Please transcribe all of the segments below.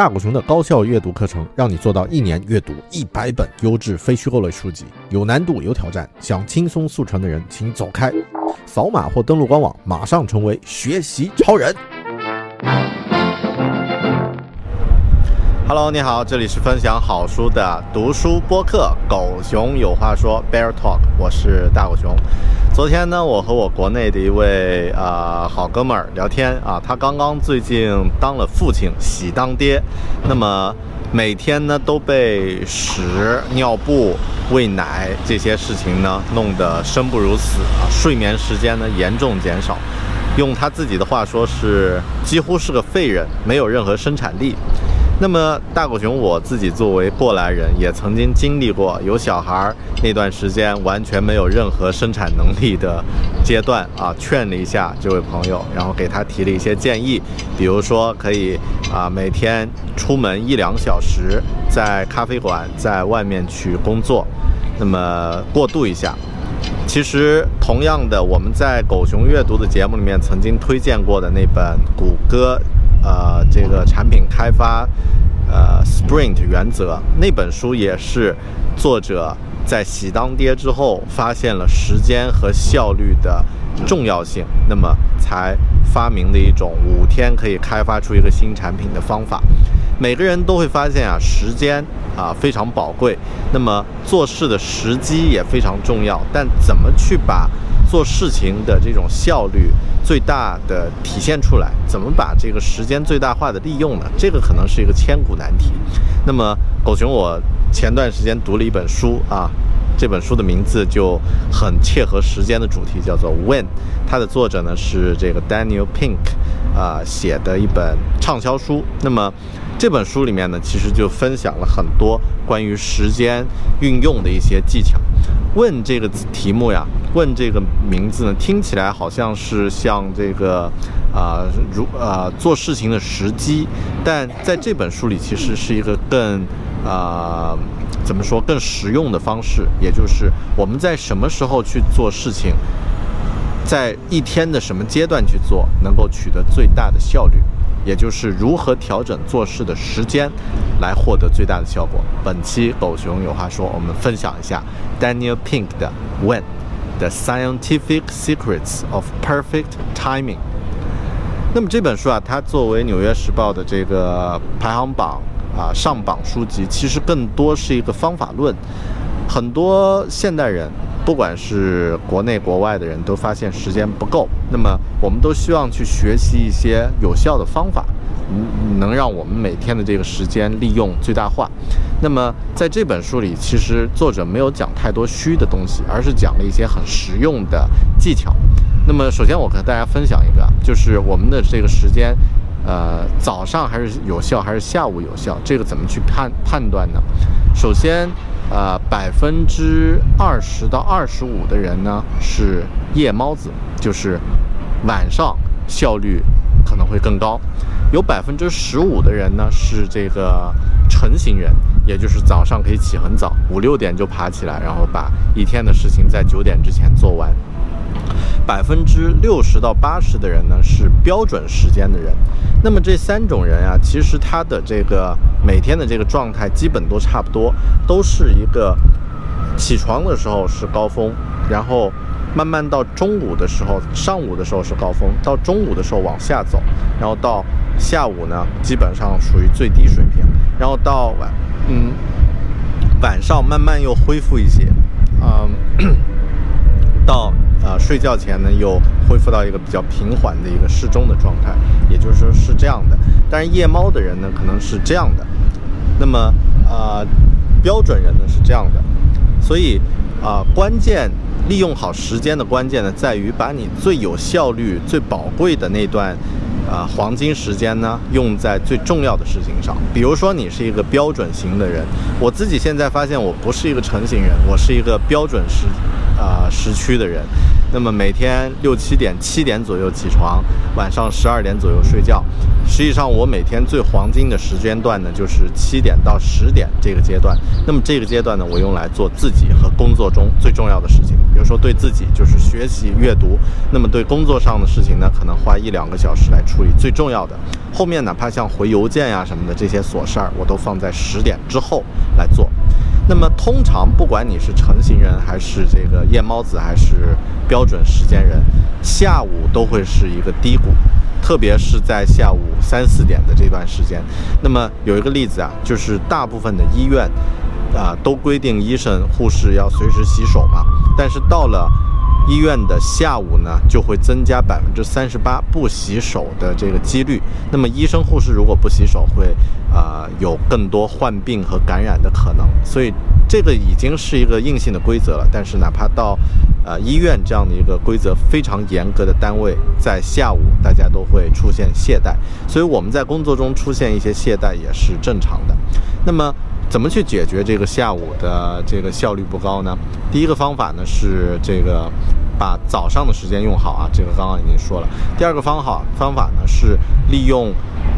大狗熊的高效阅读课程，让你做到一年阅读一百本优质非虚构类书籍，有难度有挑战，想轻松速成的人请走开，扫码或登录官网，马上成为学习超人。Hello，你好，这里是分享好书的读书播客《狗熊有话说》Bear Talk，我是大狗熊。昨天呢，我和我国内的一位啊好哥们儿聊天啊，他刚刚最近当了父亲，喜当爹，那么每天呢都被屎、尿布、喂奶这些事情呢弄得生不如死啊，睡眠时间呢严重减少，用他自己的话说是几乎是个废人，没有任何生产力。那么大狗熊我自己作为过来人，也曾经经历过有小孩那段时间完全没有任何生产能力的阶段啊，劝了一下这位朋友，然后给他提了一些建议，比如说可以啊每天出门一两小时，在咖啡馆在外面去工作，那么过渡一下。其实同样的，我们在狗熊阅读的节目里面曾经推荐过的那本谷歌。呃，这个产品开发，呃，Sprint 原则那本书也是作者在喜当爹之后发现了时间和效率的重要性，那么才发明的一种五天可以开发出一个新产品的方法。每个人都会发现啊，时间啊非常宝贵，那么做事的时机也非常重要，但怎么去把做事情的这种效率？最大的体现出来，怎么把这个时间最大化的利用呢？这个可能是一个千古难题。那么，狗熊，我前段时间读了一本书啊，这本书的名字就很切合时间的主题，叫做《When》。它的作者呢是这个 Daniel Pink 啊写的一本畅销书。那么这本书里面呢，其实就分享了很多关于时间运用的一些技巧。问这个题目呀，问这个名字呢，听起来好像是像这个，啊，如啊做事情的时机，但在这本书里其实是一个更，啊，怎么说更实用的方式，也就是我们在什么时候去做事情，在一天的什么阶段去做，能够取得最大的效率。也就是如何调整做事的时间，来获得最大的效果。本期狗熊有话说，我们分享一下 Daniel Pink 的 When the Scientific Secrets of Perfect Timing。那么这本书啊，它作为《纽约时报》的这个排行榜啊上榜书籍，其实更多是一个方法论。很多现代人。不管是国内国外的人都发现时间不够，那么我们都希望去学习一些有效的方法，嗯，能让我们每天的这个时间利用最大化。那么在这本书里，其实作者没有讲太多虚的东西，而是讲了一些很实用的技巧。那么首先我和大家分享一个，就是我们的这个时间，呃，早上还是有效还是下午有效，这个怎么去判判断呢？首先。呃，百分之二十到二十五的人呢是夜猫子，就是晚上效率可能会更高。有百分之十五的人呢是这个晨型人，也就是早上可以起很早，五六点就爬起来，然后把一天的事情在九点之前做完。百分之六十到八十的人呢是标准时间的人。那么这三种人啊，其实他的这个每天的这个状态基本都差不多，都是一个起床的时候是高峰，然后。慢慢到中午的时候，上午的时候是高峰，到中午的时候往下走，然后到下午呢，基本上属于最低水平，然后到晚，嗯，晚上慢慢又恢复一些，嗯，到呃睡觉前呢又恢复到一个比较平缓的一个适中的状态，也就是说是这样的。但是夜猫的人呢可能是这样的，那么呃标准人呢是这样的，所以啊关键。利用好时间的关键呢，在于把你最有效率、最宝贵的那段，啊黄金时间呢，用在最重要的事情上。比如说，你是一个标准型的人，我自己现在发现我不是一个成型人，我是一个标准时，啊时区的人。那么每天六七点、七点左右起床，晚上十二点左右睡觉。实际上，我每天最黄金的时间段呢，就是七点到十点这个阶段。那么这个阶段呢，我用来做自己和工作中最重要的事情。比如说，对自己就是学习阅读；那么对工作上的事情呢，可能花一两个小时来处理最重要的。后面哪怕像回邮件呀什么的这些琐事儿，我都放在十点之后来做。那么通常，不管你是成型人还是这个夜猫子，还是标准时间人，下午都会是一个低谷，特别是在下午三四点的这段时间。那么有一个例子啊，就是大部分的医院啊都规定医生、护士要随时洗手嘛，但是到了。医院的下午呢，就会增加百分之三十八不洗手的这个几率。那么医生护士如果不洗手，会啊有更多患病和感染的可能。所以这个已经是一个硬性的规则了。但是哪怕到呃医院这样的一个规则非常严格的单位，在下午大家都会出现懈怠。所以我们在工作中出现一些懈怠也是正常的。那么。怎么去解决这个下午的这个效率不高呢？第一个方法呢是这个把早上的时间用好啊，这个刚刚已经说了。第二个方法方法呢是利用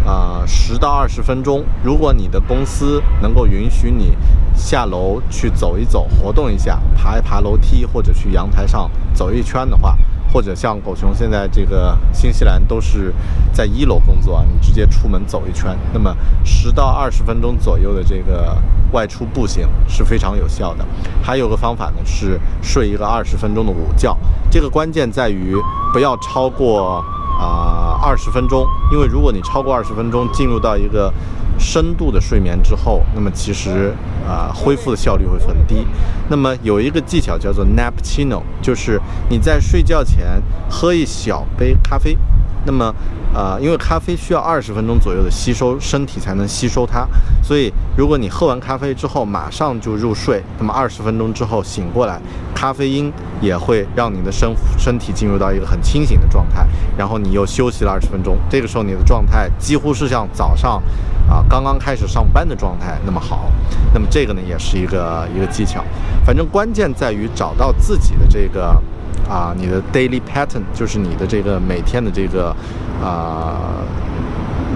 呃十到二十分钟，如果你的公司能够允许你下楼去走一走、活动一下、爬一爬楼梯或者去阳台上走一圈的话。或者像狗熊现在这个新西兰都是在一楼工作，你直接出门走一圈，那么十到二十分钟左右的这个外出步行是非常有效的。还有个方法呢是睡一个二十分钟的午觉，这个关键在于不要超过啊二十分钟，因为如果你超过二十分钟进入到一个深度的睡眠之后，那么其实啊恢复的效率会很低。那么有一个技巧叫做 nappuccino，就是你在睡觉前喝一小杯咖啡。那么，呃，因为咖啡需要二十分钟左右的吸收，身体才能吸收它。所以，如果你喝完咖啡之后马上就入睡，那么二十分钟之后醒过来，咖啡因也会让你的身身体进入到一个很清醒的状态。然后你又休息了二十分钟，这个时候你的状态几乎是像早上，啊，刚刚开始上班的状态那么好。那么这个呢，也是一个一个技巧。反正关键在于找到自己的这个。啊，你的 daily pattern 就是你的这个每天的这个啊，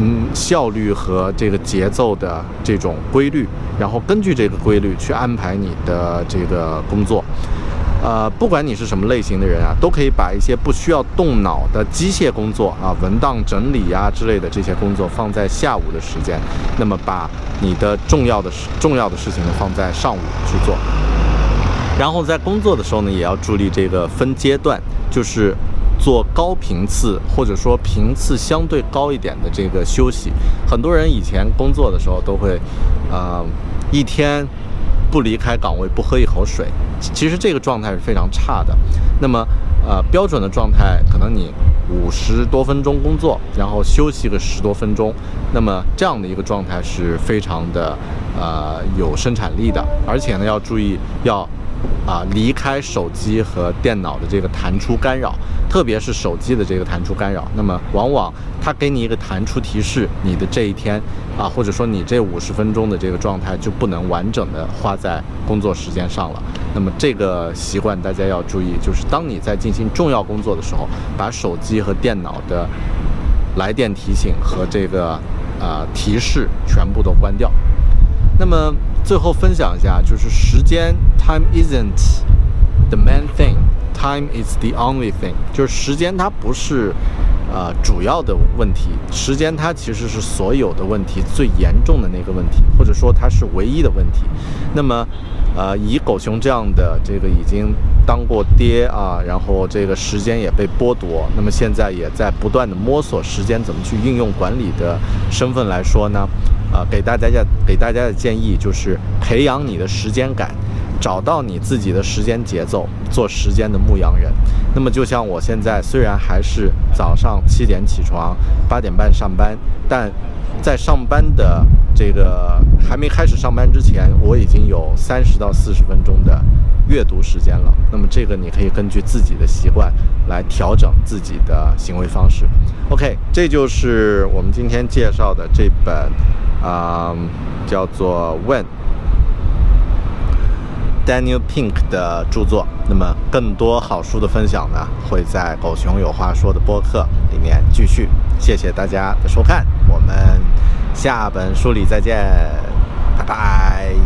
嗯，效率和这个节奏的这种规律，然后根据这个规律去安排你的这个工作。呃，不管你是什么类型的人啊，都可以把一些不需要动脑的机械工作啊，文档整理呀之类的这些工作放在下午的时间，那么把你的重要的事、重要的事情呢放在上午去做。然后在工作的时候呢，也要注意这个分阶段，就是做高频次或者说频次相对高一点的这个休息。很多人以前工作的时候都会，呃，一天不离开岗位不喝一口水，其实这个状态是非常差的。那么，呃，标准的状态可能你五十多分钟工作，然后休息个十多分钟，那么这样的一个状态是非常的，呃，有生产力的。而且呢，要注意要。啊，离开手机和电脑的这个弹出干扰，特别是手机的这个弹出干扰，那么往往它给你一个弹出提示，你的这一天啊，或者说你这五十分钟的这个状态就不能完整的花在工作时间上了。那么这个习惯大家要注意，就是当你在进行重要工作的时候，把手机和电脑的来电提醒和这个呃提示全部都关掉。那么最后分享一下，就是时间，time isn't the main thing Time is the only thing，就是时间它不是呃主要的问题，时间它其实是所有的问题最严重的那个问题，或者说它是唯一的问题。那么呃，以狗熊这样的这个已经当过爹啊，然后这个时间也被剥夺，那么现在也在不断的摸索时间怎么去运用管理的身份来说呢，啊，给大家的给大家的建议就是培养你的时间感，找到你自己的时间节奏，做时间的牧羊人。那么就像我现在虽然还是早上七点起床，八点半上班，但在上班的这个还没开始上班之前，我已经有三十到四十分钟的阅读时间了。那么这个你可以根据自己的习惯来调整自己的行为方式。OK，这就是我们今天介绍的这本啊、叫做《When》。Daniel Pink 的著作。那么，更多好书的分享呢，会在“狗熊有话说”的播客里面继续。谢谢大家的收看，我们下本书里再见，拜拜。